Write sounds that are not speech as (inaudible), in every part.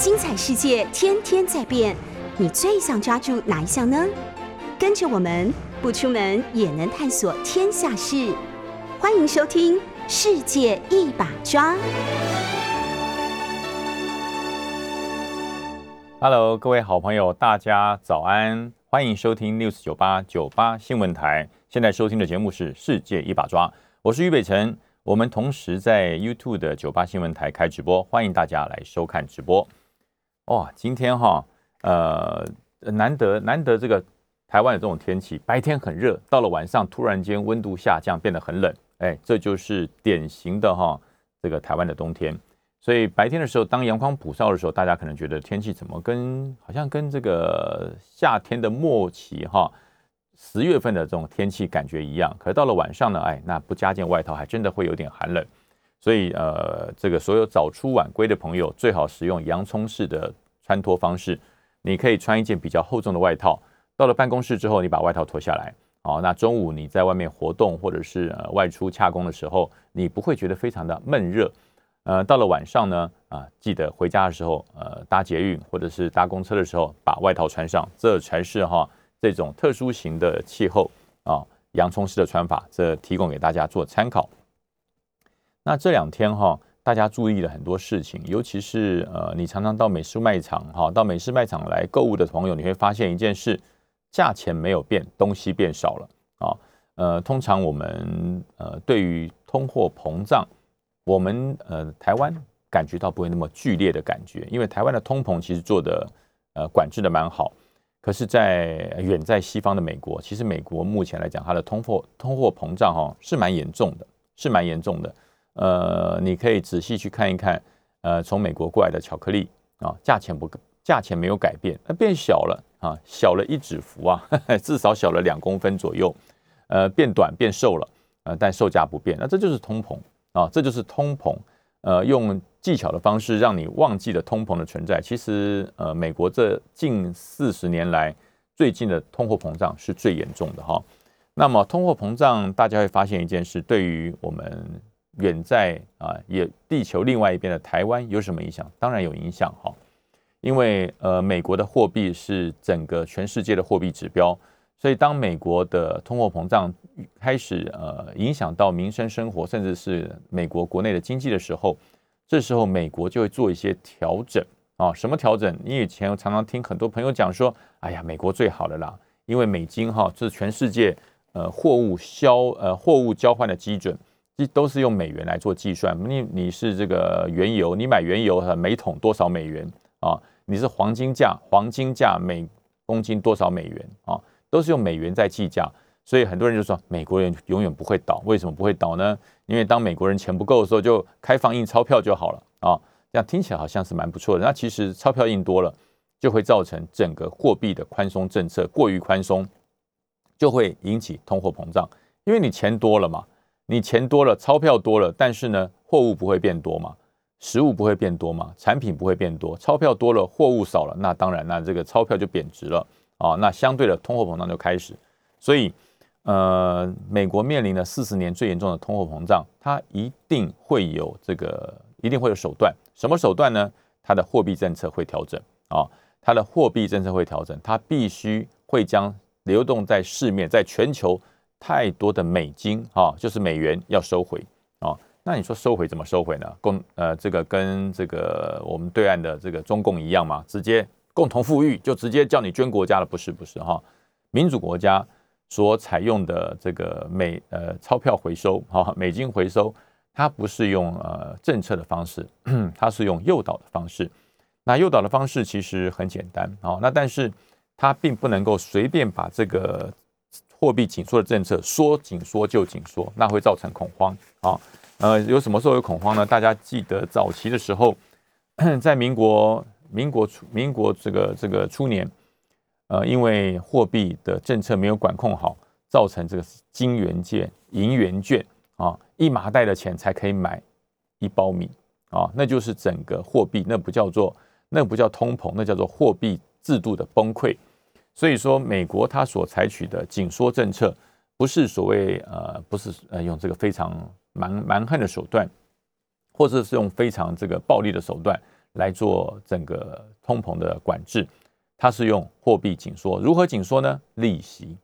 精彩世界天天在变，你最想抓住哪一项呢？跟着我们不出门也能探索天下事，欢迎收听《世界一把抓》。Hello，各位好朋友，大家早安，欢迎收听 News 九八九八新闻台。现在收听的节目是《世界一把抓》，我是于北辰。我们同时在 YouTube 的九八新闻台开直播，欢迎大家来收看直播。哇，今天哈，呃，难得难得这个台湾有这种天气，白天很热，到了晚上突然间温度下降，变得很冷，哎，这就是典型的哈，这个台湾的冬天。所以白天的时候，当阳光普照的时候，大家可能觉得天气怎么跟好像跟这个夏天的末期哈。十月份的这种天气感觉一样，可是到了晚上呢，哎，那不加件外套还真的会有点寒冷。所以呃，这个所有早出晚归的朋友，最好使用洋葱式的穿脱方式。你可以穿一件比较厚重的外套，到了办公室之后，你把外套脱下来。哦，那中午你在外面活动或者是呃外出洽工的时候，你不会觉得非常的闷热。呃，到了晚上呢，啊，记得回家的时候，呃，搭捷运或者是搭公车的时候，把外套穿上，这才是哈。这种特殊型的气候啊，洋葱式的穿法，这提供给大家做参考。那这两天哈，大家注意了很多事情，尤其是呃，你常常到美式卖场哈，到美式卖场来购物的朋友，你会发现一件事：价钱没有变，东西变少了啊。呃，通常我们呃对于通货膨胀，我们呃台湾感觉到不会那么剧烈的感觉，因为台湾的通膨其实做的呃管制的蛮好。可是，在远在西方的美国，其实美国目前来讲，它的通货通货膨胀哈是蛮严重的，是蛮严重的。呃，你可以仔细去看一看，呃，从美国过来的巧克力啊，价钱不价钱没有改变，那变小了啊，小了一指幅啊，(laughs) 至少小了两公分左右，呃，变短变瘦了，呃，但售价不变，那这就是通膨啊，这就是通膨。呃，用技巧的方式让你忘记了通膨的存在。其实，呃，美国这近四十年来最近的通货膨胀是最严重的哈。那么，通货膨胀大家会发现一件事，对于我们远在啊也地球另外一边的台湾有什么影响？当然有影响哈，因为呃，美国的货币是整个全世界的货币指标，所以当美国的通货膨胀开始呃影响到民生生活，甚至是美国国内的经济的时候，这时候美国就会做一些调整啊。什么调整？你以前常常听很多朋友讲说，哎呀，美国最好的啦，因为美金哈是全世界呃货物销呃货物交换的基准，都是用美元来做计算。你你是这个原油，你买原油每桶多少美元啊？你是黄金价，黄金价每公斤多少美元啊？都是用美元在计价。所以很多人就说美国人永远不会倒，为什么不会倒呢？因为当美国人钱不够的时候，就开放印钞票就好了啊。这样听起来好像是蛮不错的。那其实钞票印多了，就会造成整个货币的宽松政策过于宽松，就会引起通货膨胀。因为你钱多了嘛，你钱多了，钞票多了，但是呢，货物不会变多嘛，食物不会变多嘛，产品不会变多，钞票多了，货物少了，那当然，那这个钞票就贬值了啊。那相对的通货膨胀就开始，所以。呃，美国面临了四十年最严重的通货膨胀，它一定会有这个，一定会有手段。什么手段呢？它的货币政策会调整啊，它的货币政策会调整，它必须会将流动在市面，在全球太多的美金啊，就是美元要收回啊。那你说收回怎么收回呢？共呃，这个跟这个我们对岸的这个中共一样吗？直接共同富裕就直接叫你捐国家了？不是不是哈，民主国家。所采用的这个美呃钞票回收哈美金回收，它不是用呃政策的方式，(clears throat) 它是用诱导的方式。那诱导的方式其实很简单啊，那但是它并不能够随便把这个货币紧缩的政策说紧缩就紧缩，那会造成恐慌啊。呃，有什么时候有恐慌呢？大家记得早期的时候，在民国民国初民国这个这个初年。呃，因为货币的政策没有管控好，造成这个金元券、银元券啊，一麻袋的钱才可以买一包米啊，那就是整个货币，那不叫做那不叫通膨，那叫做货币制度的崩溃。所以说，美国它所采取的紧缩政策，不是所谓呃，不是呃用这个非常蛮蛮横的手段，或者是用非常这个暴力的手段来做整个通膨的管制，它是用货币紧缩。如何紧缩呢？利息，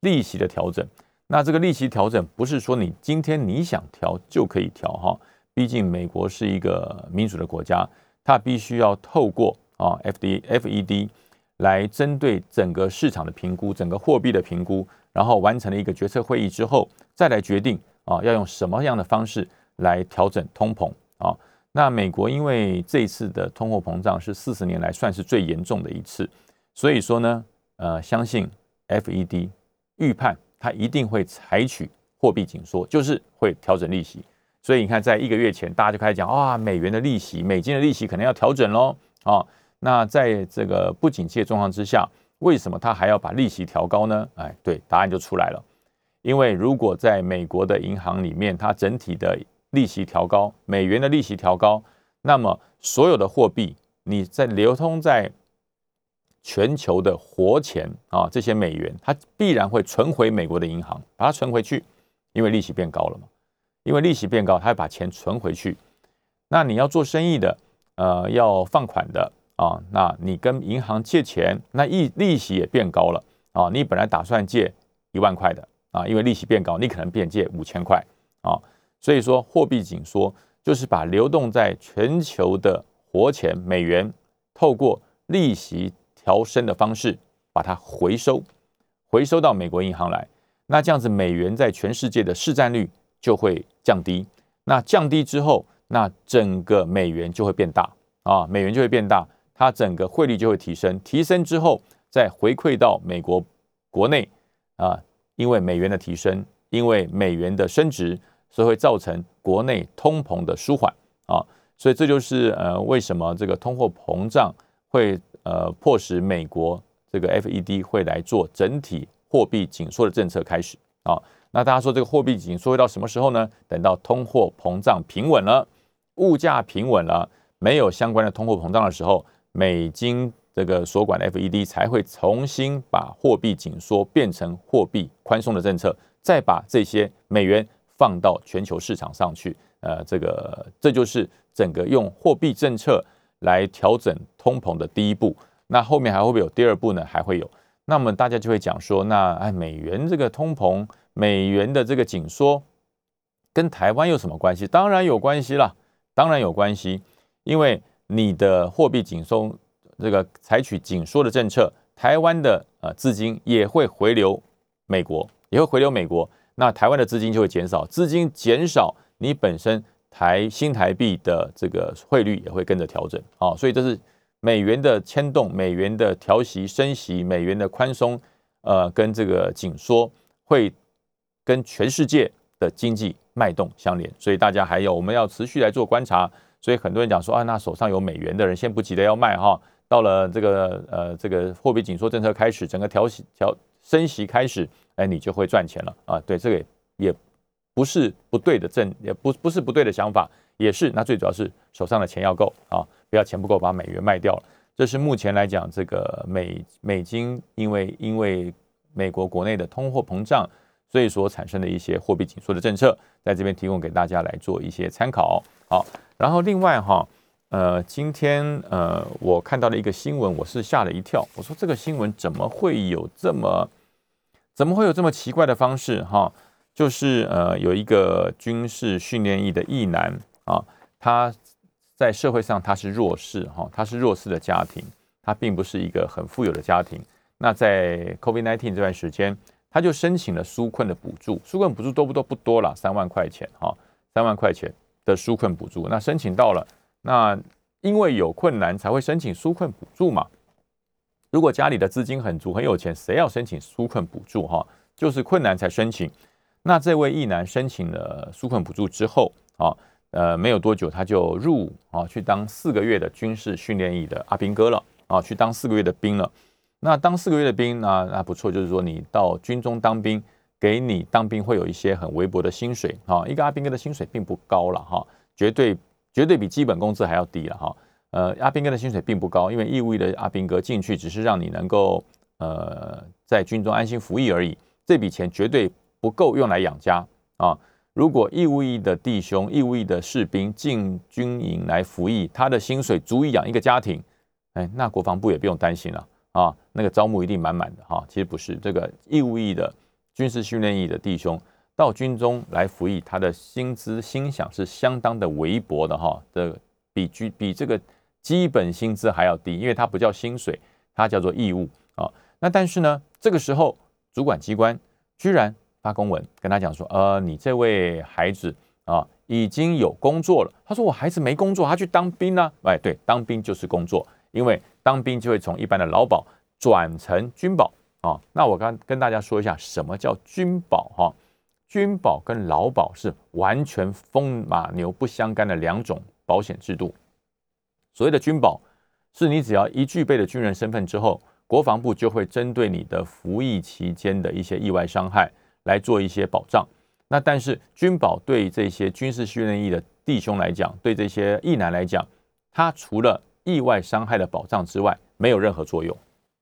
利息的调整。那这个利息调整不是说你今天你想调就可以调哈，毕竟美国是一个民主的国家，它必须要透过啊 F D F E D 来针对整个市场的评估，整个货币的评估，然后完成了一个决策会议之后，再来决定啊要用什么样的方式来调整通膨啊。那美国因为这一次的通货膨胀是四十年来算是最严重的一次，所以说呢，呃，相信 F E D 预判。它一定会采取货币紧缩，就是会调整利息。所以你看，在一个月前，大家就开始讲啊，美元的利息、美金的利息可能要调整喽。啊，那在这个不景气的状况之下，为什么他还要把利息调高呢？哎，对，答案就出来了。因为如果在美国的银行里面，它整体的利息调高，美元的利息调高，那么所有的货币你在流通在。全球的活钱啊，这些美元，它必然会存回美国的银行，把它存回去，因为利息变高了嘛。因为利息变高，它会把钱存回去。那你要做生意的，呃，要放款的啊，那你跟银行借钱，那利利息也变高了啊。你本来打算借一万块的啊，因为利息变高，你可能变借五千块啊。所以说，货币紧缩就是把流动在全球的活钱美元，透过利息。调升的方式把它回收，回收到美国银行来，那这样子美元在全世界的市占率就会降低。那降低之后，那整个美元就会变大啊，美元就会变大，它整个汇率就会提升。提升之后，再回馈到美国国内啊，因为美元的提升，因为美元的升值，所以会造成国内通膨的舒缓啊。所以这就是呃为什么这个通货膨胀会。呃，迫使美国这个 FED 会来做整体货币紧缩的政策开始啊。那大家说这个货币紧缩会到什么时候呢？等到通货膨胀平稳了，物价平稳了，没有相关的通货膨胀的时候，美金这个所管的 FED 才会重新把货币紧缩变成货币宽松的政策，再把这些美元放到全球市场上去。呃，这个这就是整个用货币政策。来调整通膨的第一步，那后面还会不会有第二步呢？还会有。那么大家就会讲说，那哎，美元这个通膨，美元的这个紧缩，跟台湾有什么关系？当然有关系了，当然有关系。因为你的货币紧松，这个采取紧缩的政策，台湾的呃资金也会回流美国，也会回流美国，那台湾的资金就会减少，资金减少，你本身。台新台币的这个汇率也会跟着调整啊，所以这是美元的牵动，美元的调息升息，美元的宽松，呃，跟这个紧缩会跟全世界的经济脉动相连，所以大家还有我们要持续来做观察。所以很多人讲说啊，那手上有美元的人先不急着要卖哈，到了这个呃这个货币紧缩政策开始，整个调息调升息开始，哎，你就会赚钱了啊。对，这个也。不是不对的正，也不不是不对的想法，也是那最主要是手上的钱要够啊，不要钱不够把美元卖掉了。这是目前来讲，这个美美金因为因为美国国内的通货膨胀，所以所产生的一些货币紧缩的政策，在这边提供给大家来做一些参考。好，然后另外哈，呃，今天呃我看到了一个新闻，我是吓了一跳，我说这个新闻怎么会有这么怎么会有这么奇怪的方式哈？就是呃，有一个军事训练役的役男啊，他在社会上他是弱势哈，他是弱势的家庭，他并不是一个很富有的家庭。那在 COVID-19 这段时间，他就申请了纾困的补助，纾困补助多不多？不多了，三万块钱哈，三万块钱的纾困补助。那申请到了，那因为有困难才会申请纾困补助嘛。如果家里的资金很足、很有钱，谁要申请纾困补助哈？就是困难才申请。那这位义男申请了纾困补助之后啊，呃，没有多久他就入伍啊，去当四个月的军事训练营的阿兵哥了啊，去当四个月的兵了。那当四个月的兵，那那不错，就是说你到军中当兵，给你当兵会有一些很微薄的薪水啊。一个阿兵哥的薪水并不高了哈，绝对绝对比基本工资还要低了哈。呃，阿兵哥的薪水并不高，因为义务役的阿兵哥进去只是让你能够呃在军中安心服役而已，这笔钱绝对。不够用来养家啊，如果义务役的弟兄、义务役的士兵进军营来服役，他的薪水足以养一个家庭，哎，那国防部也不用担心了啊，那个招募一定满满的哈。其实不是，这个义务役的军事训练役的弟兄到军中来服役，他的薪资薪饷是相当的微薄的哈，这比居比这个基本薪资还要低，因为它不叫薪水，它叫做义务啊。那但是呢，这个时候主管机关居然。发公文跟他讲说，呃，你这位孩子啊已经有工作了。他说我孩子没工作，他去当兵呢。哎，对，当兵就是工作，因为当兵就会从一般的劳保转成军保啊。那我刚跟大家说一下，什么叫军保哈？军保跟劳保是完全风马牛不相干的两种保险制度。所谓的军保，是你只要一具备了军人身份之后，国防部就会针对你的服役期间的一些意外伤害。来做一些保障，那但是军保对这些军事训练役的弟兄来讲，对这些役男来讲，他除了意外伤害的保障之外，没有任何作用，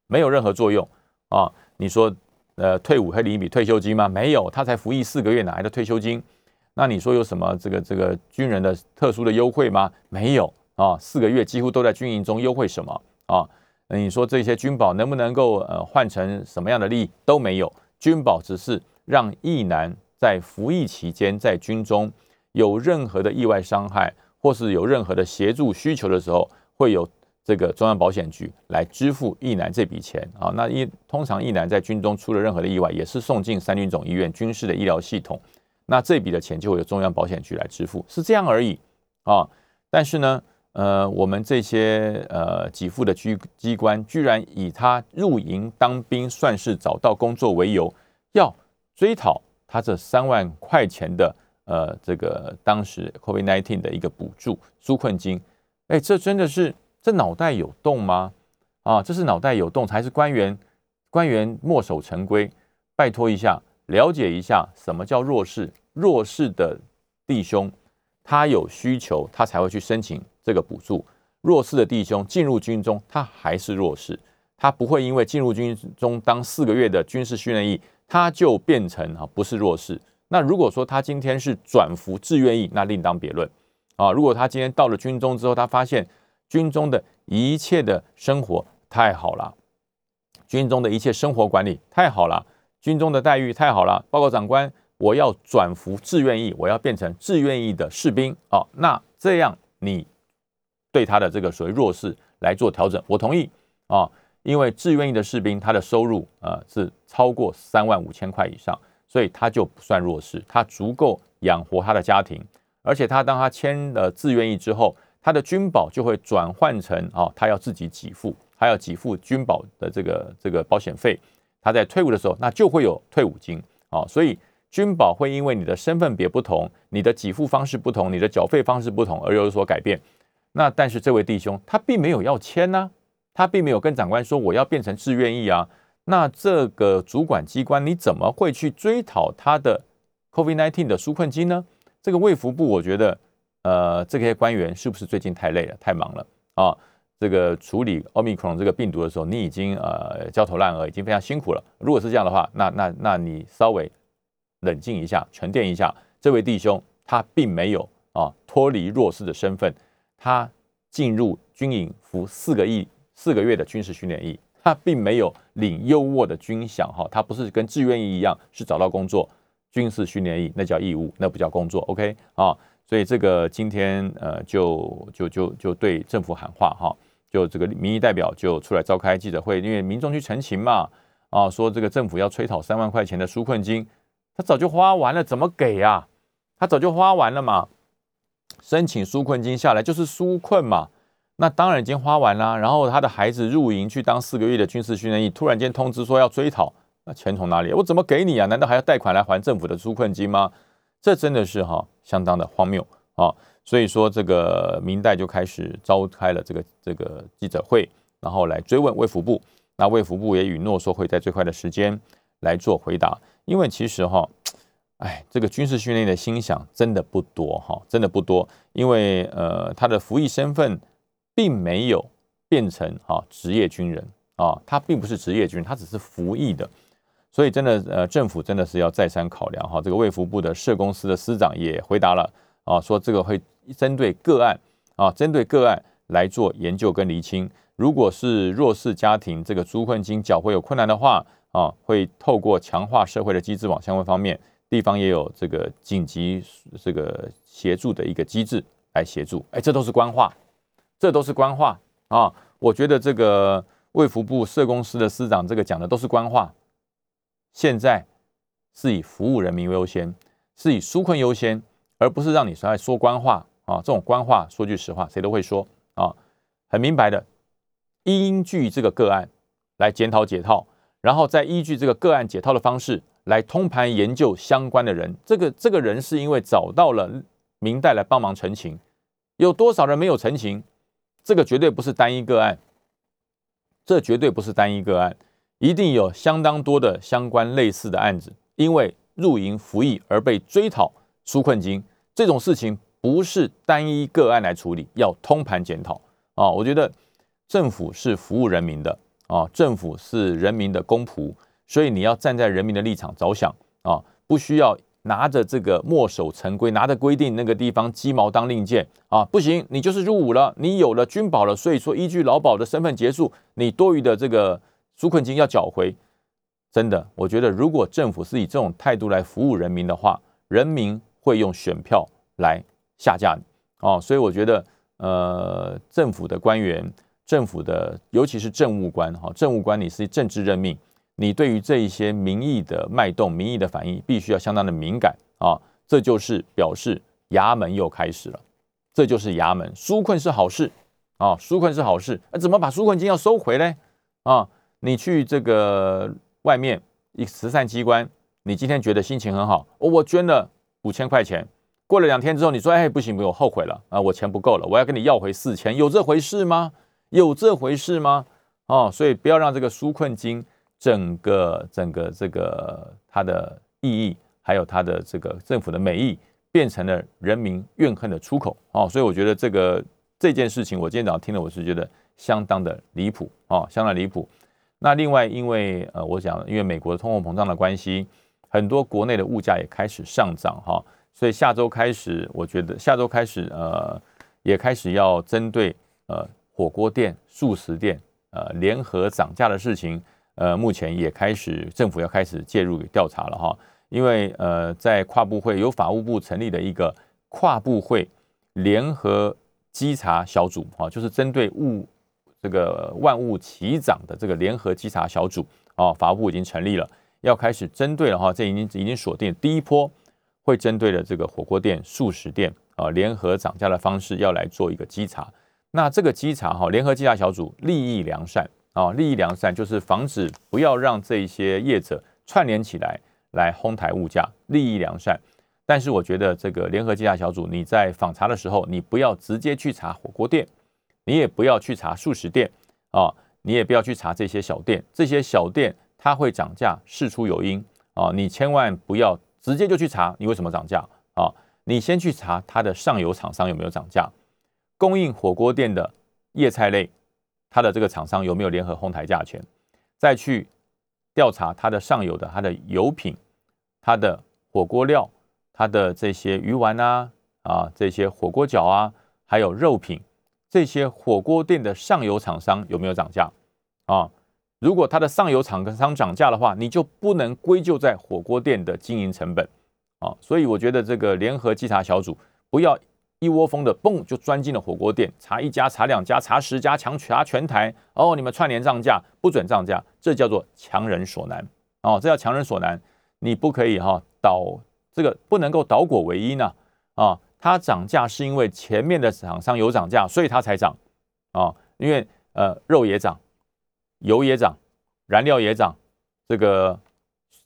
没有任何作用啊！你说，呃，退伍会领一笔退休金吗？没有，他才服役四个月，哪来的退休金？那你说有什么这个这个军人的特殊的优惠吗？没有啊，四个月几乎都在军营中，优惠什么啊？那你说这些军保能不能够呃换成什么样的利益？都没有，军保只是。让役男在服役期间在军中有任何的意外伤害，或是有任何的协助需求的时候，会有这个中央保险局来支付役男这笔钱啊。那一通常役男在军中出了任何的意外，也是送进三军总医院军事的医疗系统，那这笔的钱就会由中央保险局来支付，是这样而已啊。但是呢，呃，我们这些呃给付的机机关，居然以他入营当兵算是找到工作为由，要。追讨他这三万块钱的呃，这个当时 COVID-19 的一个补助纾困金，哎，这真的是这脑袋有洞吗？啊，这是脑袋有洞，还是官员官员墨守成规？拜托一下，了解一下什么叫弱势？弱势的弟兄，他有需求，他才会去申请这个补助。弱势的弟兄进入军中，他还是弱势，他不会因为进入军中当四个月的军事训练役。他就变成啊不是弱势。那如果说他今天是转服志愿役，那另当别论啊。如果他今天到了军中之后，他发现军中的一切的生活太好了，军中的一切生活管理太好了，军中的待遇太好了。报告长官，我要转服志愿役，我要变成志愿役的士兵啊。那这样你对他的这个所谓弱势来做调整，我同意啊。因为志愿役的士兵，他的收入呃是超过三万五千块以上，所以他就不算弱势，他足够养活他的家庭。而且他当他签了志愿役之后，他的军保就会转换成啊，他要自己给付，他要给付军保的这个这个保险费。他在退伍的时候，那就会有退伍金啊。所以军保会因为你的身份别不同，你的给付方式不同，你的缴费方式不同而有所改变。那但是这位弟兄他并没有要签呢。他并没有跟长官说我要变成志愿役啊，那这个主管机关你怎么会去追讨他的 COVID-19 的纾困金呢？这个卫福部，我觉得，呃，这些官员是不是最近太累了、太忙了啊？这个处理奥密克戎这个病毒的时候，你已经呃焦头烂额，已经非常辛苦了。如果是这样的话，那那那你稍微冷静一下，沉淀一下。这位弟兄他并没有啊脱离弱势的身份，他进入军营服四个亿。四个月的军事训练役，他并没有领优渥的军饷哈，他不是跟志愿役一样是找到工作，军事训练役那叫义务，那不叫工作，OK 啊？所以这个今天呃就就就就对政府喊话哈，就这个民意代表就出来召开记者会，因为民众去陈情嘛啊，说这个政府要催讨三万块钱的纾困金，他早就花完了，怎么给呀？他早就花完了嘛，申请纾困金下来就是纾困嘛。那当然已经花完了，然后他的孩子入营去当四个月的军事训练役，突然间通知说要追讨，那钱从哪里？我怎么给你啊？难道还要贷款来还政府的纾困金吗？这真的是哈相当的荒谬啊！所以说这个明代就开始召开了这个这个记者会，然后来追问卫福部。那卫福部也允诺说会在最快的时间来做回答，因为其实哈，哎，这个军事训练的心想真的不多哈，真的不多，因为呃他的服役身份。并没有变成啊职业军人啊，他并不是职业军人，他只是服役的。所以真的呃，政府真的是要再三考量哈。这个卫福部的社公司的司长也回答了啊，说这个会针对个案啊，针对个案来做研究跟厘清。如果是弱势家庭这个租困金缴会有困难的话啊，会透过强化社会的机制往相关方面，地方也有这个紧急这个协助的一个机制来协助。哎，这都是官话，这都是官话啊。我觉得这个卫福部社公司的司长这个讲的都是官话。现在是以服务人民优先，是以纾困优先，而不是让你说说官话啊！这种官话，说句实话，谁都会说啊，很明白的。依据这个个案来检讨解套，然后再依据这个个案解套的方式来通盘研究相关的人。这个这个人是因为找到了明代来帮忙澄清，有多少人没有澄清？这个绝对不是单一个案，这绝对不是单一个案。一定有相当多的相关类似的案子，因为入营服役而被追讨纾困金，这种事情不是单一个案来处理，要通盘检讨啊！我觉得政府是服务人民的啊，政府是人民的公仆，所以你要站在人民的立场着想啊，不需要拿着这个墨守成规，拿着规定那个地方鸡毛当令箭啊！不行，你就是入伍了，你有了军保了，所以说依据劳保的身份结束，你多余的这个。纾困金要缴回，真的，我觉得如果政府是以这种态度来服务人民的话，人民会用选票来下架你哦。所以我觉得，呃，政府的官员，政府的尤其是政务官哈，政务官你是政治任命，你对于这一些民意的脉动、民意的反应，必须要相当的敏感啊。这就是表示衙门又开始了，这就是衙门纾困是好事啊，纾困是好事，那怎么把纾困金要收回呢？啊？你去这个外面一慈善机关，你今天觉得心情很好，我捐了五千块钱，过了两天之后，你说哎不行，我后悔了啊，我钱不够了，我要跟你要回四千，有这回事吗？有这回事吗？哦，所以不要让这个纾困金整个整个这个它的意义，还有它的这个政府的美意，变成了人民怨恨的出口哦。所以我觉得这个这件事情，我今天早上听了，我是觉得相当的离谱哦，相当离谱。那另外，因为呃，我讲，因为美国的通货膨胀的关系，很多国内的物价也开始上涨哈，所以下周开始，我觉得下周开始，呃，也开始要针对呃火锅店、素食店呃联合涨价的事情，呃，目前也开始政府要开始介入调查了哈，因为呃，在跨部会由法务部成立的一个跨部会联合稽查小组啊，就是针对物。这个万物齐涨的这个联合稽查小组啊，法务部已经成立了，要开始针对了哈，这已经已经锁定第一波，会针对的这个火锅店、素食店啊联合涨价的方式要来做一个稽查。那这个稽查哈，联合稽查小组利益良善啊，利益良善就是防止不要让这些业者串联起来来哄抬物价，利益良善。但是我觉得这个联合稽查小组，你在访查的时候，你不要直接去查火锅店。你也不要去查素食店啊，你也不要去查这些小店，这些小店它会涨价，事出有因啊，你千万不要直接就去查你为什么涨价啊，你先去查它的上游厂商有没有涨价，供应火锅店的叶菜类，它的这个厂商有没有联合哄抬价钱，再去调查它的上游的它的油品，它的火锅料，它的这些鱼丸啊啊，这些火锅饺啊，还有肉品。这些火锅店的上游厂商有没有涨价啊？如果它的上游厂商涨价的话，你就不能归咎在火锅店的经营成本啊。所以我觉得这个联合稽查小组不要一窝蜂的嘣就钻进了火锅店，查一家、查两家、查十家，强查全台哦。你们串联涨价，不准涨价，这叫做强人所难哦。这叫强人所难，你不可以哈倒这个不能够倒果为因呢啊。它涨价是因为前面的厂商有涨价，所以它才涨啊。因为呃肉也涨，油也涨，燃料也涨，这个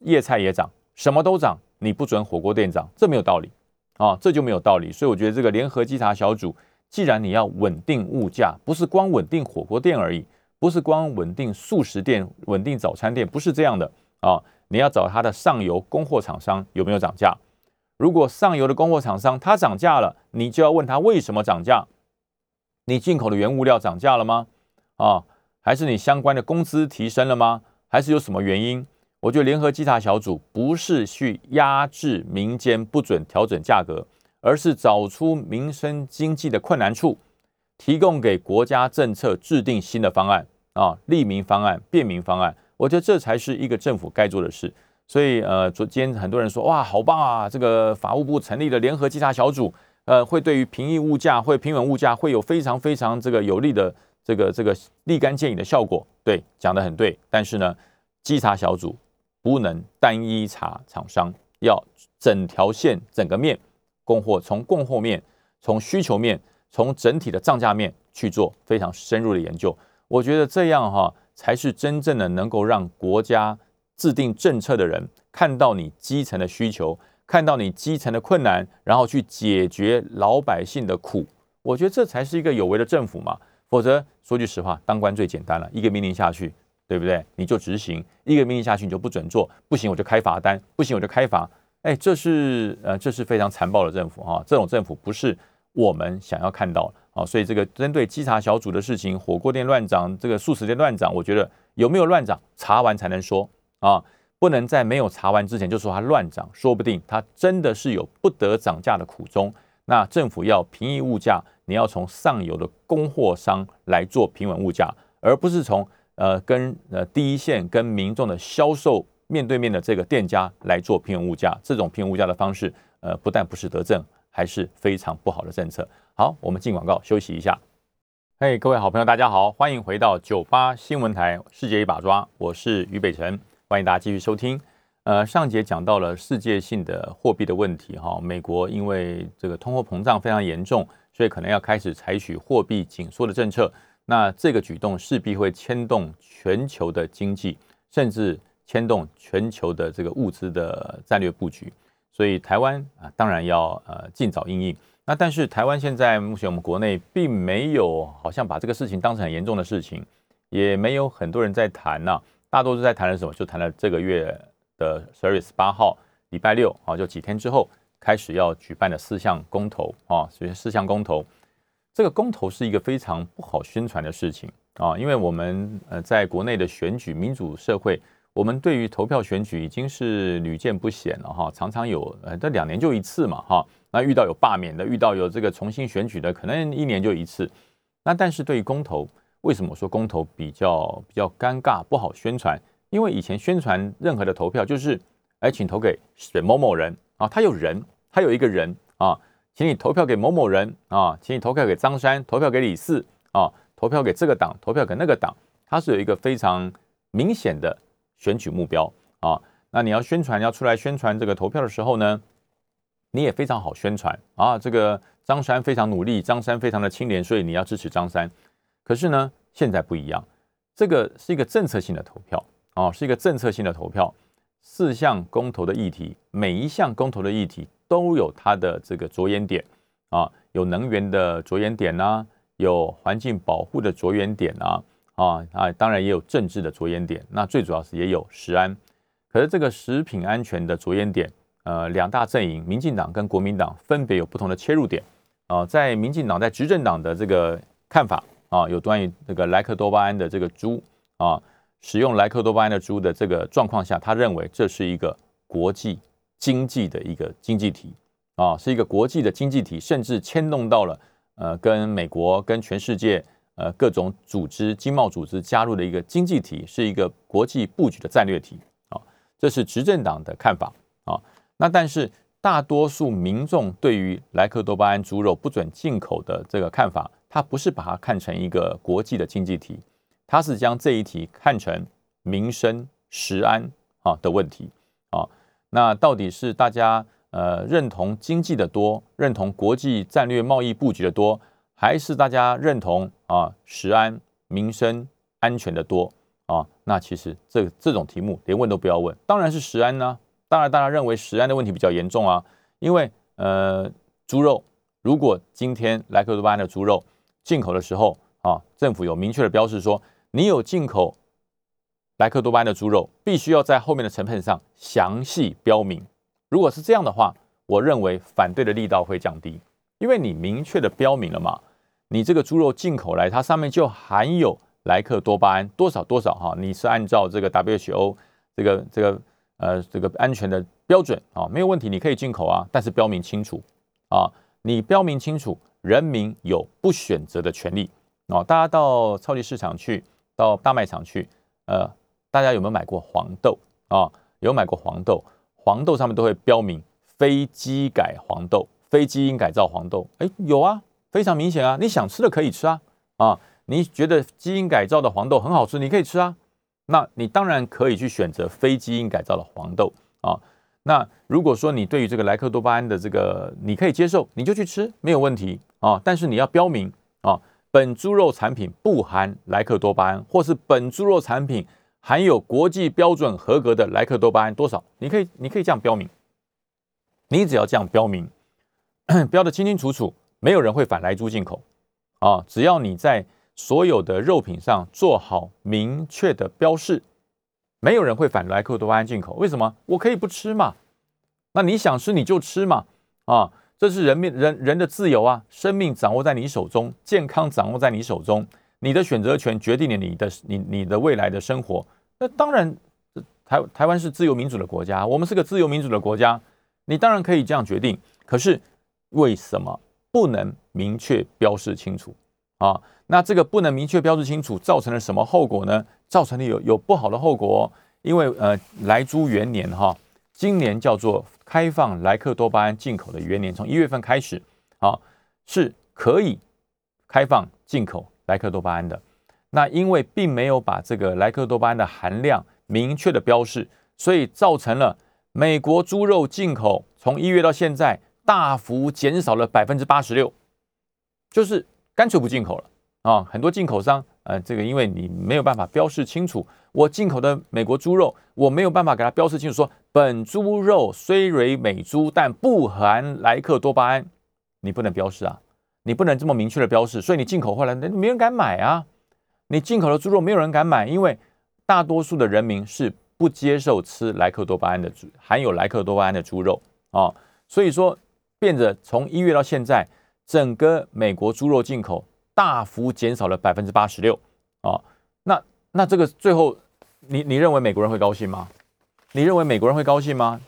叶菜也涨，什么都涨，你不准火锅店涨，这没有道理啊，这就没有道理。所以我觉得这个联合稽查小组，既然你要稳定物价，不是光稳定火锅店而已，不是光稳定素食店、稳定早餐店，不是这样的啊。你要找它的上游供货厂商有没有涨价。如果上游的供货厂商它涨价了，你就要问他为什么涨价？你进口的原物料涨价了吗？啊，还是你相关的工资提升了吗？还是有什么原因？我觉得联合稽查小组不是去压制民间不准调整价格，而是找出民生经济的困难处，提供给国家政策制定新的方案啊，利民方案、便民方案。我觉得这才是一个政府该做的事。所以呃，昨天很多人说哇，好棒啊！这个法务部成立了联合稽查小组，呃，会对于平抑物价、会平稳物价会有非常非常这个有利的这个这个立竿见影的效果。对，讲的很对。但是呢，稽查小组不能单一查厂商，要整条线、整个面供货，从供货面、从需求面、从整体的涨价面去做非常深入的研究。我觉得这样哈，才是真正的能够让国家。制定政策的人看到你基层的需求，看到你基层的困难，然后去解决老百姓的苦，我觉得这才是一个有为的政府嘛。否则，说句实话，当官最简单了，一个命令下去，对不对？你就执行，一个命令下去你就不准做，不行我就开罚单，不行我就开罚。哎，这是呃，这是非常残暴的政府哈。这种政府不是我们想要看到的啊。所以这个针对稽查小组的事情，火锅店乱涨，这个素食店乱涨，我觉得有没有乱涨，查完才能说。啊，不能在没有查完之前就说它乱涨，说不定它真的是有不得涨价的苦衷。那政府要平抑物价，你要从上游的供货商来做平稳物价，而不是从呃跟呃第一线跟民众的销售面对面的这个店家来做平稳物价。这种平稳物价的方式，呃，不但不是德政，还是非常不好的政策。好，我们进广告休息一下。嘿，各位好朋友，大家好，欢迎回到九八新闻台世界一把抓，我是于北辰。欢迎大家继续收听。呃，上节讲到了世界性的货币的问题，哈，美国因为这个通货膨胀非常严重，所以可能要开始采取货币紧缩的政策。那这个举动势必会牵动全球的经济，甚至牵动全球的这个物资的战略布局。所以台湾啊，当然要呃尽早应应。那但是台湾现在目前我们国内并没有好像把这个事情当成很严重的事情，也没有很多人在谈呐。大多是在谈了什么？就谈了这个月的十二月十八号，礼拜六啊，就几天之后开始要举办的四项公投啊，所以四项公投，这个公投是一个非常不好宣传的事情啊，因为我们呃在国内的选举民主社会，我们对于投票选举已经是屡见不鲜了哈，常常有呃这两年就一次嘛哈，那遇到有罢免的，遇到有这个重新选举的，可能一年就一次，那但是对于公投。为什么说公投比较比较尴尬不好宣传？因为以前宣传任何的投票就是，哎，请投给选某某人啊，他有人，他有一个人啊，请你投票给某某人啊，请你投票给张三，投票给李四啊，投票给这个党，投票给那个党，他是有一个非常明显的选举目标啊。那你要宣传要出来宣传这个投票的时候呢，你也非常好宣传啊。这个张三非常努力，张三非常的清廉，所以你要支持张三。可是呢，现在不一样，这个是一个政策性的投票啊，是一个政策性的投票。四项公投的议题，每一项公投的议题都有它的这个着眼点啊，有能源的着眼点呐，有环境保护的着眼点啊，啊啊，当然也有政治的着眼点。那最主要是也有食安。可是这个食品安全的着眼点，呃，两大阵营，民进党跟国民党分别有不同的切入点啊。在民进党在执政党的这个看法。啊，有关于这个莱克多巴胺的这个猪啊，使用莱克多巴胺的猪的这个状况下，他认为这是一个国际经济的一个经济体啊，是一个国际的经济体，甚至牵动到了呃，跟美国、跟全世界呃各种组织、经贸组织加入的一个经济体，是一个国际布局的战略体啊，这是执政党的看法啊。那但是大多数民众对于莱克多巴胺猪肉不准进口的这个看法。他不是把它看成一个国际的经济体，他是将这一题看成民生、食安啊的问题啊。那到底是大家呃认同经济的多，认同国际战略贸易布局的多，还是大家认同啊食安、民生安全的多啊？那其实这这种题目连问都不要问，当然是食安呢。当然大家认为食安的问题比较严重啊，因为呃猪肉，如果今天莱克多巴胺的猪肉。进口的时候啊，政府有明确的标示说，你有进口莱克多巴胺的猪肉，必须要在后面的成分上详细标明。如果是这样的话，我认为反对的力道会降低，因为你明确的标明了嘛，你这个猪肉进口来，它上面就含有莱克多巴胺多少多少哈，你是按照这个 WHO 这个这个呃这个安全的标准啊，没有问题，你可以进口啊，但是标明清楚啊，你标明清楚，人民有不选择的权利啊。大家到超级市场去，到大卖场去，呃，大家有没有买过黄豆啊？有买过黄豆，黄豆上面都会标明非基改黄豆、非基因改造黄豆，哎，有啊，非常明显啊，你想吃的可以吃啊啊。你觉得基因改造的黄豆很好吃，你可以吃啊。那你当然可以去选择非基因改造的黄豆啊。那如果说你对于这个莱克多巴胺的这个你可以接受，你就去吃，没有问题啊。但是你要标明啊，本猪肉产品不含莱克多巴胺，或是本猪肉产品含有国际标准合格的莱克多巴胺多少，你可以你可以这样标明。你只要这样标明，(clears throat) 标的清清楚楚，没有人会反来猪进口啊。只要你在所有的肉品上做好明确的标示，没有人会反莱克多巴胺进口。为什么？我可以不吃嘛？那你想吃你就吃嘛？啊，这是人命人人的自由啊！生命掌握在你手中，健康掌握在你手中，你的选择权决定了你的你你的未来的生活。那当然，台台湾是自由民主的国家，我们是个自由民主的国家，你当然可以这样决定。可是为什么不能明确标示清楚啊？那这个不能明确标示清楚，造成了什么后果呢？造成了有有不好的后果，因为呃，来租元年哈，今年叫做开放莱克多巴胺进口的元年，从一月份开始啊，是可以开放进口莱克多巴胺的。那因为并没有把这个莱克多巴胺的含量明确的标示，所以造成了美国猪肉进口从一月到现在大幅减少了百分之八十六，就是干脆不进口了。啊，很多进口商，呃，这个因为你没有办法标示清楚，我进口的美国猪肉，我没有办法给它标示清楚，说本猪肉虽为美猪，但不含莱克多巴胺，你不能标示啊，你不能这么明确的标示，所以你进口回来，没人敢买啊。你进口的猪肉没有人敢买，因为大多数的人民是不接受吃莱克多巴胺的猪，含有莱克多巴胺的猪肉啊，所以说变着从一月到现在，整个美国猪肉进口。大幅减少了百分之八十六啊！那那这个最后，你你认为美国人会高兴吗？你认为美国人会高兴吗？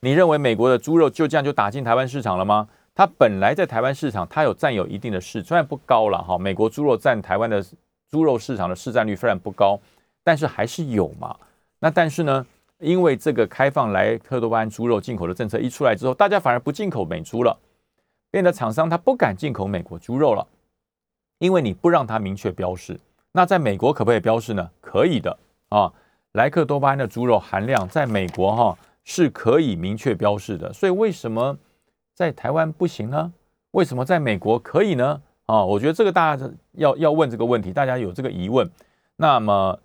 你认为美国的猪肉就这样就打进台湾市场了吗？它本来在台湾市场，它有占有一定的市，虽然不高了哈。美国猪肉占台湾的猪肉市场的市占率虽然不高，但是还是有嘛。那但是呢，因为这个开放莱克多巴胺猪肉进口的政策一出来之后，大家反而不进口美猪了，变得厂商他不敢进口美国猪肉了。因为你不让它明确标示，那在美国可不可以标示呢？可以的啊，莱克多巴胺的猪肉含量在美国哈是可以明确标示的。所以为什么在台湾不行呢？为什么在美国可以呢？啊，我觉得这个大家要要问这个问题，大家有这个疑问。那么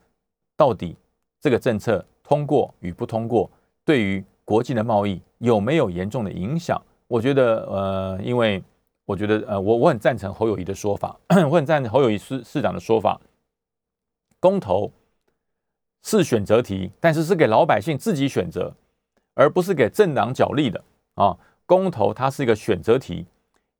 到底这个政策通过与不通过，对于国际的贸易有没有严重的影响？我觉得呃，因为。我觉得，呃，我我很赞成侯友谊的说法，我很赞成侯友谊 (clears throat) 市市长的说法。公投是选择题，但是是给老百姓自己选择，而不是给政党角力的啊。公投它是一个选择题，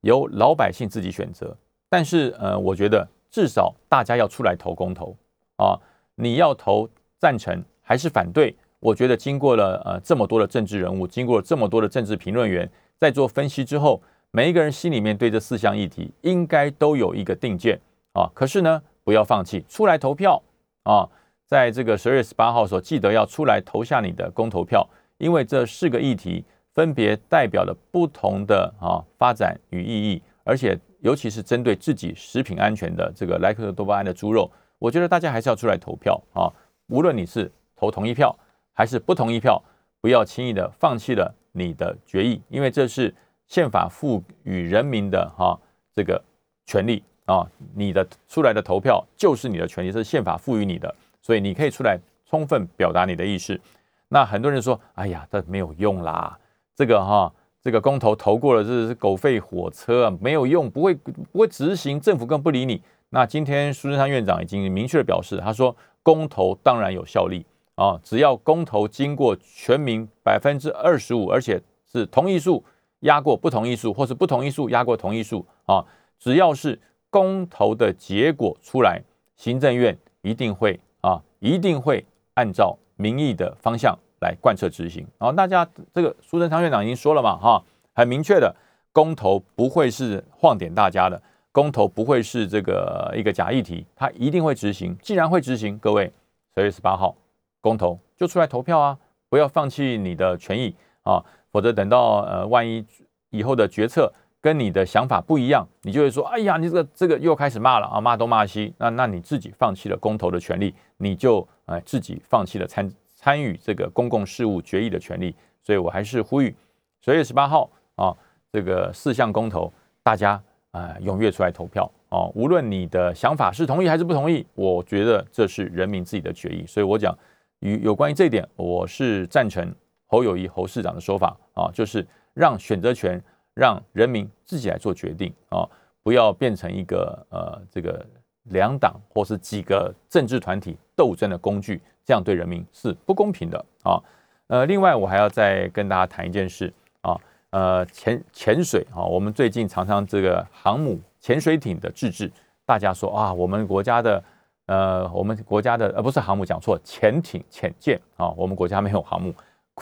由老百姓自己选择。但是，呃，我觉得至少大家要出来投公投啊。你要投赞成还是反对？我觉得经过了呃这么多的政治人物，经过了这么多的政治评论员在做分析之后。每一个人心里面对这四项议题应该都有一个定见啊，可是呢，不要放弃，出来投票啊，在这个十二月十八号的时候，记得要出来投下你的公投票，因为这四个议题分别代表了不同的啊发展与意义，而且尤其是针对自己食品安全的这个莱克多巴胺的猪肉，我觉得大家还是要出来投票啊，无论你是投同意票还是不同意票，不要轻易的放弃了你的决议，因为这是。宪法赋予人民的哈这个权利啊，你的出来的投票就是你的权利，是宪法赋予你的，所以你可以出来充分表达你的意思。那很多人说，哎呀，这没有用啦，这个哈这个公投投过了，这是狗吠火车啊，没有用，不会不会执行，政府更不理你。那今天苏贞昌院长已经明确的表示，他说公投当然有效力啊，只要公投经过全民百分之二十五，而且是同意数。压过不同意数，或是不同意数压过同意数啊，只要是公投的结果出来，行政院一定会啊，一定会按照民意的方向来贯彻执行。然后大家这个苏贞昌院长已经说了嘛，哈，很明确的，公投不会是晃点大家的，公投不会是这个一个假议题，他一定会执行。既然会执行，各位十月十八号公投就出来投票啊，不要放弃你的权益啊，否则等到呃万一以后的决策。跟你的想法不一样，你就会说：“哎呀，你这个这个又开始骂了啊，骂东骂西。”那那你自己放弃了公投的权利，你就哎自己放弃了参参与这个公共事务决议的权利。所以我还是呼吁十月十八号啊，这个四项公投，大家啊踊跃出来投票啊。无论你的想法是同意还是不同意，我觉得这是人民自己的决议。所以我讲与有关于这一点，我是赞成侯友谊侯市长的说法啊，就是让选择权。让人民自己来做决定啊，不要变成一个呃这个两党或是几个政治团体斗争的工具，这样对人民是不公平的啊。呃，另外我还要再跟大家谈一件事啊，呃潜潜水啊，我们最近常常这个航母潜水艇的自治，大家说啊，我们国家的呃我们国家的呃不是航母讲错，潜艇潜舰啊，我们国家没有航母，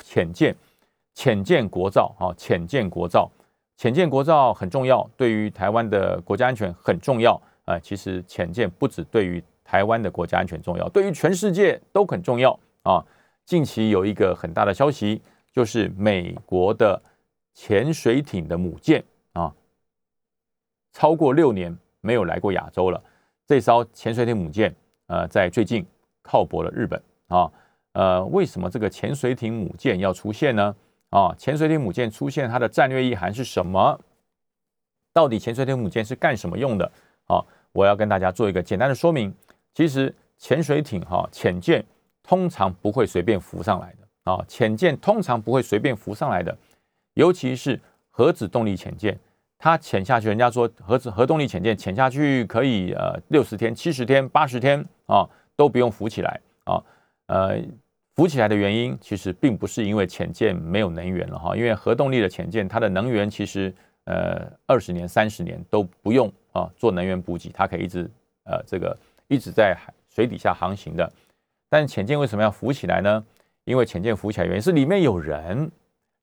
潜舰潜舰国造啊，潜舰国造。潜舰国造很重要，对于台湾的国家安全很重要啊。其实潜舰不止对于台湾的国家安全重要，对于全世界都很重要啊。近期有一个很大的消息，就是美国的潜水艇的母舰啊，超过六年没有来过亚洲了。这艘潜水艇母舰呃，在最近靠泊了日本啊。呃，为什么这个潜水艇母舰要出现呢？啊，潜水艇母舰出现，它的战略意涵是什么？到底潜水艇母舰是干什么用的？啊，我要跟大家做一个简单的说明。其实潜水艇哈，潜舰通常不会随便浮上来的啊，潜舰通常不会随便浮上来的，尤其是核子动力潜舰，它潜下去，人家说核子核动力潜舰潜下去可以呃六十天、七十天、八十天啊都不用浮起来啊，呃。浮起来的原因其实并不是因为潜舰没有能源了哈，因为核动力的潜舰它的能源其实呃二十年三十年都不用啊做能源补给，它可以一直呃这个一直在海水底下航行的。但潜舰为什么要浮起来呢？因为潜舰浮起来原因是里面有人，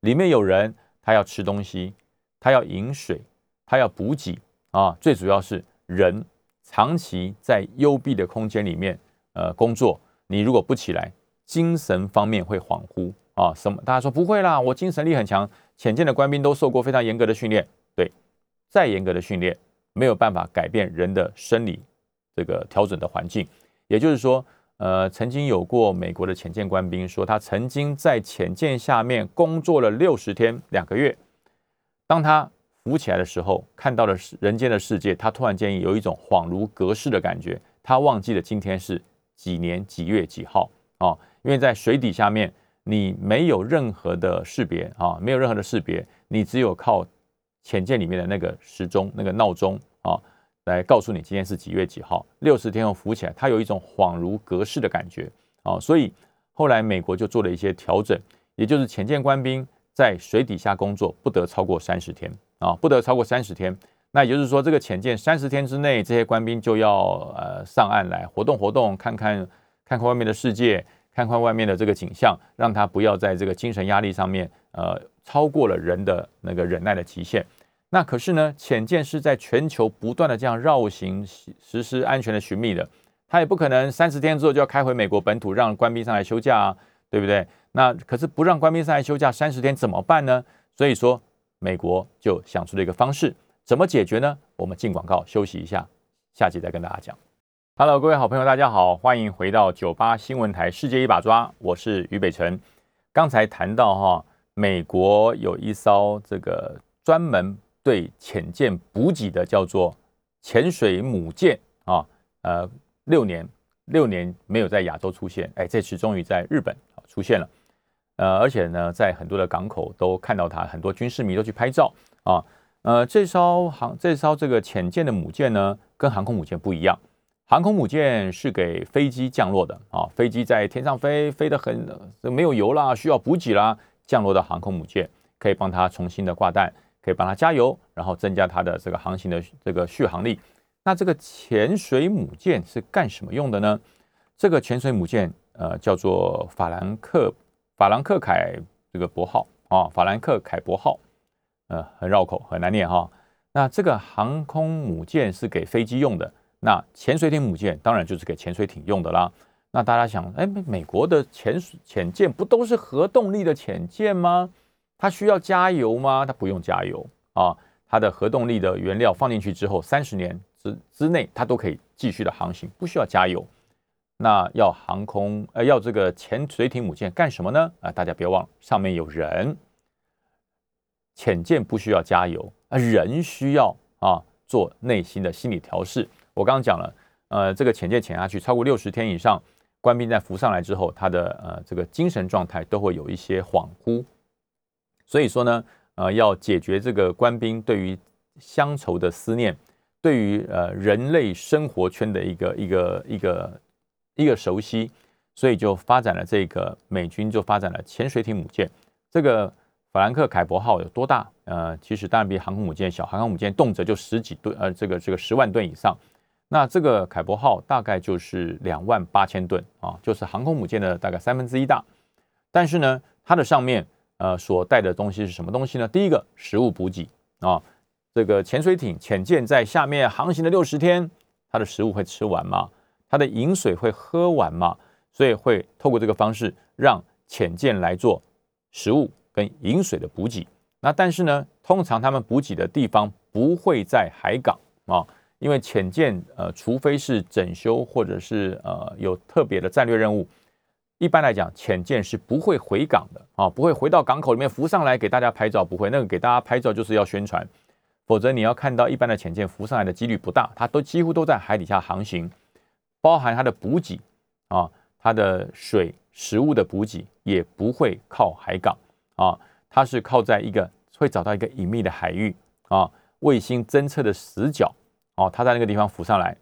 里面有人他要吃东西，他要饮水，他要补给啊，最主要是人长期在幽闭的空间里面呃工作，你如果不起来。精神方面会恍惚啊？什么？大家说不会啦，我精神力很强。潜舰的官兵都受过非常严格的训练，对，再严格的训练没有办法改变人的生理这个调整的环境。也就是说，呃，曾经有过美国的潜舰官兵说，他曾经在潜舰下面工作了六十天两个月，当他浮起来的时候，看到了人间的世界，他突然间有一种恍如隔世的感觉，他忘记了今天是几年几月几号啊。因为在水底下面，你没有任何的识别啊，没有任何的识别，你只有靠潜舰里面的那个时钟、那个闹钟啊，来告诉你今天是几月几号。六十天后浮起来，它有一种恍如隔世的感觉啊，所以后来美国就做了一些调整，也就是潜舰官兵在水底下工作不得超过三十天啊，不得超过三十天。那也就是说，这个潜舰三十天之内，这些官兵就要呃上岸来活动活动，看看看看外面的世界。看看外面的这个景象，让他不要在这个精神压力上面，呃，超过了人的那个忍耐的极限。那可是呢，潜舰是在全球不断的这样绕行实施安全的寻觅的，他也不可能三十天之后就要开回美国本土，让官兵上来休假啊，对不对？那可是不让官兵上来休假三十天怎么办呢？所以说，美国就想出了一个方式，怎么解决呢？我们进广告休息一下，下集再跟大家讲。Hello，各位好朋友，大家好，欢迎回到九八新闻台《世界一把抓》，我是于北辰。刚才谈到哈，美国有一艘这个专门对潜舰补给的，叫做潜水母舰啊，呃，六年六年没有在亚洲出现，哎，这次终于在日本出现了，呃，而且呢，在很多的港口都看到它，很多军事迷都去拍照啊，呃，这艘航这艘这个潜舰的母舰呢，跟航空母舰不一样。航空母舰是给飞机降落的啊，飞机在天上飞，飞得很没有油啦，需要补给啦，降落到航空母舰可以帮它重新的挂弹，可以帮它加油，然后增加它的这个航行的这个续航力。那这个潜水母舰是干什么用的呢？这个潜水母舰呃叫做法兰克法兰克凯这个伯号啊，法兰克凯伯号，呃，很绕口，很难念哈。那这个航空母舰是给飞机用的，那潜水艇母舰当然就是给潜水艇用的啦。那大家想，哎，美国的潜水潜舰不都是核动力的潜舰吗？它需要加油吗？它不用加油啊，它的核动力的原料放进去之后，三十年之之内它都可以继续的航行，不需要加油。那要航空呃要这个潜水艇母舰干什么呢？啊，大家别忘了上面有人，潜舰不需要加油。啊，人需要啊做内心的心理调试。我刚刚讲了，呃，这个潜舰潜下去超过六十天以上，官兵在浮上来之后，他的呃这个精神状态都会有一些恍惚。所以说呢，呃，要解决这个官兵对于乡愁的思念，对于呃人类生活圈的一个一个一个一个熟悉，所以就发展了这个美军就发展了潜水艇母舰，这个。法兰克凯伯号有多大？呃，其实当然比航空母舰小，航空母舰动辄就十几吨，呃，这个这个十万吨以上。那这个凯伯号大概就是两万八千吨啊，就是航空母舰的大概三分之一大。但是呢，它的上面呃所带的东西是什么东西呢？第一个食物补给啊，这个潜水艇潜舰在下面航行的六十天，它的食物会吃完吗？它的饮水会喝完吗？所以会透过这个方式让潜舰来做食物。跟饮水的补给，那但是呢，通常他们补给的地方不会在海港啊，因为潜舰呃，除非是整修或者是呃有特别的战略任务，一般来讲，潜舰是不会回港的啊，不会回到港口里面浮上来给大家拍照，不会，那个给大家拍照就是要宣传，否则你要看到一般的潜舰浮上来的几率不大，它都几乎都在海底下航行，包含它的补给啊，它的水食物的补给也不会靠海港。啊，它是靠在一个会找到一个隐秘的海域啊，卫星侦测的死角哦，它在那个地方浮上来，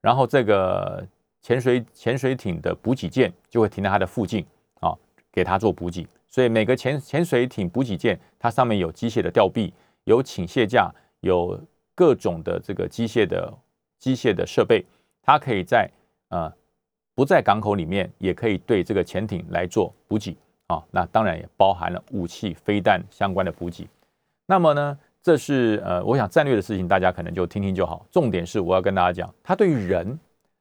然后这个潜水潜水艇的补给舰就会停在它的附近啊，给它做补给。所以每个潜潜水艇补给舰，它上面有机械的吊臂，有倾卸架，有各种的这个机械的机械的设备，它可以在呃不在港口里面，也可以对这个潜艇来做补给。啊，那当然也包含了武器、飞弹相关的补给。那么呢，这是呃，我想战略的事情，大家可能就听听就好。重点是我要跟大家讲，他对于人、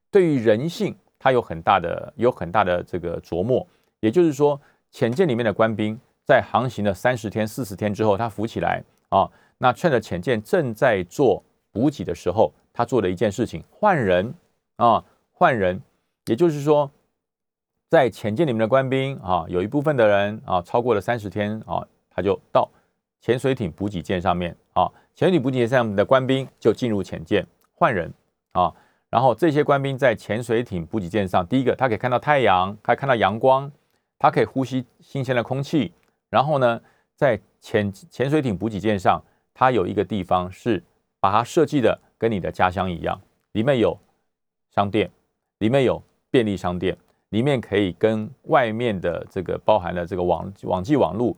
对于人性，他有很大的、有很大的这个琢磨。也就是说，潜舰里面的官兵在航行了三十天、四十天之后，他浮起来啊，那趁着潜舰正在做补给的时候，他做了一件事情，换人啊，换人。也就是说。在潜舰里面的官兵啊，有一部分的人啊，超过了三十天啊，他就到潜水艇补给舰上面啊，潜水艇补给舰上面的官兵就进入潜舰换人啊，然后这些官兵在潜水艇补给舰上，第一个他可以看到太阳，可以看到阳光，他可以呼吸新鲜的空气，然后呢，在潜潜水艇补给舰上，它有一个地方是把它设计的跟你的家乡一样，里面有商店，里面有便利商店。里面可以跟外面的这个包含了这个网网际网络，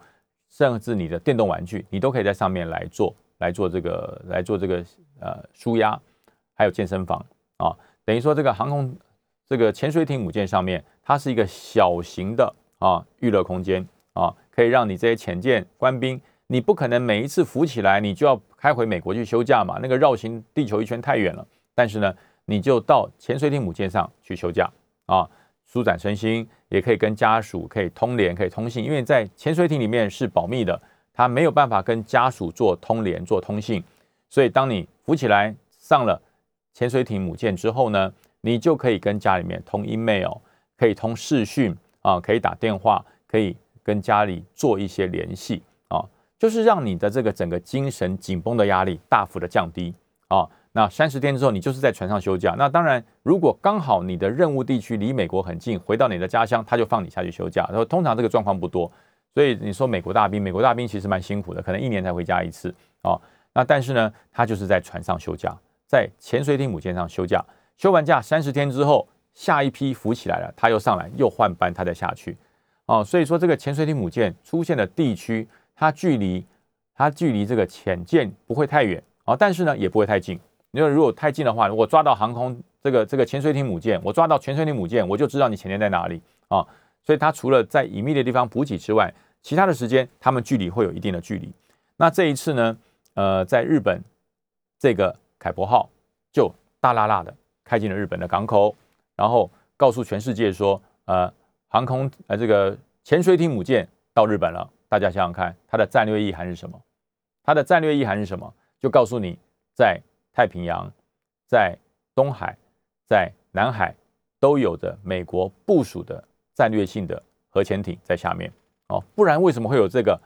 甚至你的电动玩具，你都可以在上面来做来做这个来做这个呃舒压，还有健身房啊，等于说这个航空这个潜水艇母舰上面，它是一个小型的啊娱乐空间啊，可以让你这些潜舰官兵，你不可能每一次浮起来你就要开回美国去休假嘛，那个绕行地球一圈太远了，但是呢，你就到潜水艇母舰上去休假啊。舒展身心，也可以跟家属可以通联，可以通信，因为在潜水艇里面是保密的，他没有办法跟家属做通联、做通信。所以，当你浮起来上了潜水艇母舰之后呢，你就可以跟家里面通 email，可以通视讯啊，可以打电话，可以跟家里做一些联系啊，就是让你的这个整个精神紧绷的压力大幅的降低啊。那三十天之后，你就是在船上休假。那当然，如果刚好你的任务地区离美国很近，回到你的家乡，他就放你下去休假。然后通常这个状况不多，所以你说美国大兵，美国大兵其实蛮辛苦的，可能一年才回家一次啊。那但是呢，他就是在船上休假，在潜水艇母舰上休假，休完假三十天之后，下一批浮起来了，他又上来又换班，他再下去哦。所以说这个潜水艇母舰出现的地区，它距离它距离这个潜舰不会太远啊，但是呢也不会太近。因为如果太近的话，我抓到航空这个这个潜水艇母舰，我抓到潜水艇母舰，我就知道你潜艇在哪里啊，所以它除了在隐秘的地方补给之外，其他的时间他们距离会有一定的距离。那这一次呢，呃，在日本这个凯博号就大拉拉的开进了日本的港口，然后告诉全世界说，呃，航空呃这个潜水艇母舰到日本了。大家想想看，它的战略意涵是什么？它的战略意涵是什么？就告诉你，在太平洋、在东海、在南海都有着美国部署的战略性的核潜艇在下面哦，不然为什么会有这个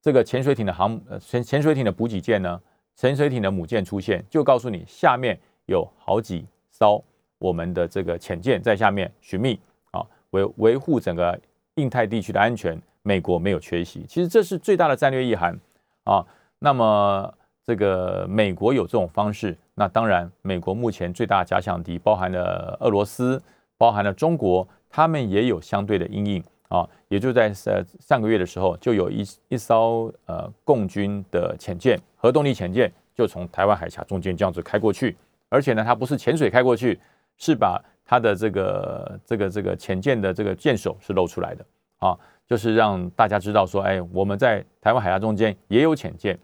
这个潜水艇的航呃潜潜水艇的补给舰呢？潜水艇的母舰出现，就告诉你下面有好几艘我们的这个潜舰在下面寻觅啊，维维护整个印太地区的安全。美国没有缺席，其实这是最大的战略意涵啊。那么这个美国有这种方式，那当然美国目前最大假想敌包含了俄罗斯，包含了中国，他们也有相对的阴影啊。也就在呃上个月的时候，就有一一艘呃共军的潜舰，核动力潜舰就从台湾海峡中间这样子开过去，而且呢，它不是潜水开过去，是把它的这个这个这个潜舰的这个舰首是露出来的啊。就是让大家知道说，哎，我们在台湾海峡中间也有潜舰。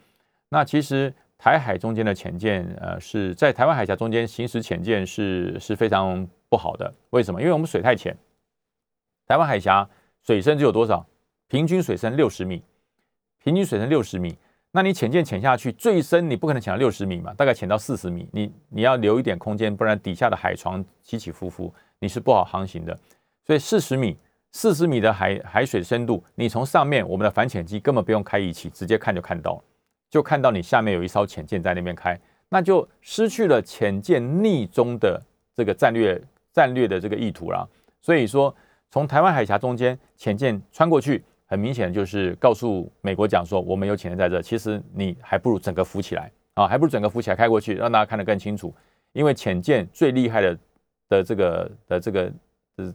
那其实台海中间的潜舰，呃，是在台湾海峡中间行驶潜舰是是非常不好的。为什么？因为我们水太浅。台湾海峡水深只有多少？平均水深六十米。平均水深六十米，那你潜舰潜下去最深，你不可能潜到六十米嘛？大概潜到四十米，你你要留一点空间，不然底下的海床起起伏伏，你是不好航行的。所以四十米。四十米的海海水深度，你从上面我们的反潜机根本不用开仪器，直接看就看到了，就看到你下面有一艘潜舰在那边开，那就失去了潜舰逆中的这个战略战略的这个意图了。所以说，从台湾海峡中间潜舰穿过去，很明显就是告诉美国讲说，我们有潜舰在这，其实你还不如整个浮起来啊，还不如整个浮起来开过去，让大家看得更清楚。因为潜舰最厉害的的这个的这个呃。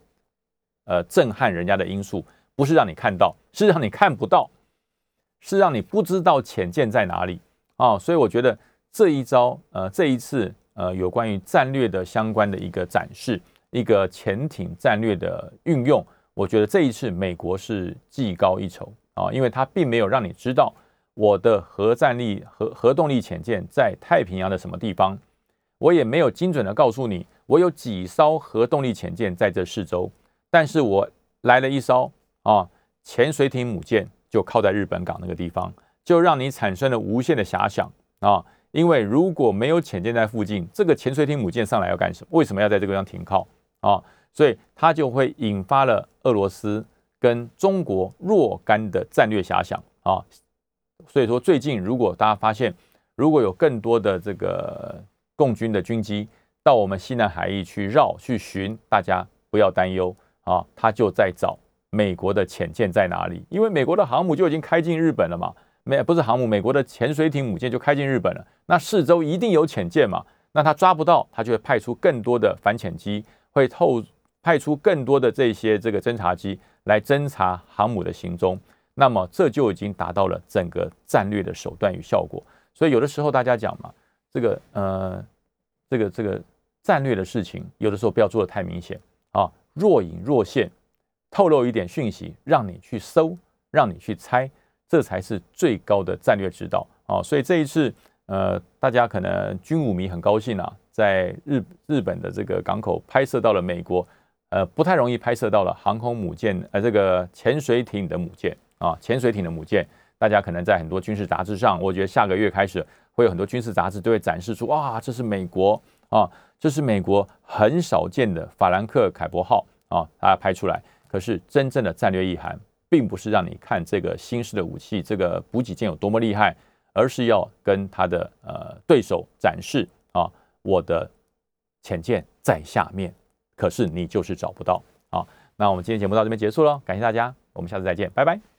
呃，震撼人家的因素不是让你看到，是让你看不到，是让你不知道潜舰在哪里啊！所以我觉得这一招，呃，这一次，呃，有关于战略的相关的一个展示，一个潜艇战略的运用，我觉得这一次美国是技高一筹啊，因为它并没有让你知道我的核战力、核核动力潜舰在太平洋的什么地方，我也没有精准的告诉你我有几艘核动力潜舰在这四周。但是我来了一艘啊潜水艇母舰，就靠在日本港那个地方，就让你产生了无限的遐想啊！因为如果没有潜舰在附近，这个潜水艇母舰上来要干什么？为什么要在这个地方停靠啊？所以它就会引发了俄罗斯跟中国若干的战略遐想啊！所以说最近如果大家发现，如果有更多的这个共军的军机到我们西南海域去绕去巡，大家不要担忧。啊，他就在找美国的潜舰在哪里，因为美国的航母就已经开进日本了嘛，没不是航母，美国的潜水艇母舰就开进日本了，那四周一定有潜舰嘛，那他抓不到，他就会派出更多的反潜机，会透派出更多的这些这个侦察机来侦察航母的行踪，那么这就已经达到了整个战略的手段与效果。所以有的时候大家讲嘛，这个呃，这个这个战略的事情，有的时候不要做的太明显。啊。若隐若现，透露一点讯息，让你去搜，让你去猜，这才是最高的战略指导啊！所以这一次，呃，大家可能军武迷很高兴啊，在日日本的这个港口拍摄到了美国，呃，不太容易拍摄到了航空母舰，呃，这个潜水艇的母舰啊，潜水艇的母舰，大家可能在很多军事杂志上，我觉得下个月开始会有很多军事杂志都会展示出，哇，这是美国啊。这是美国很少见的法兰克凯伯号啊，大家拍出来。可是真正的战略意涵，并不是让你看这个新式的武器，这个补给舰有多么厉害，而是要跟他的呃对手展示啊，我的潜舰在下面，可是你就是找不到啊。那我们今天节目到这边结束了，感谢大家，我们下次再见，拜拜。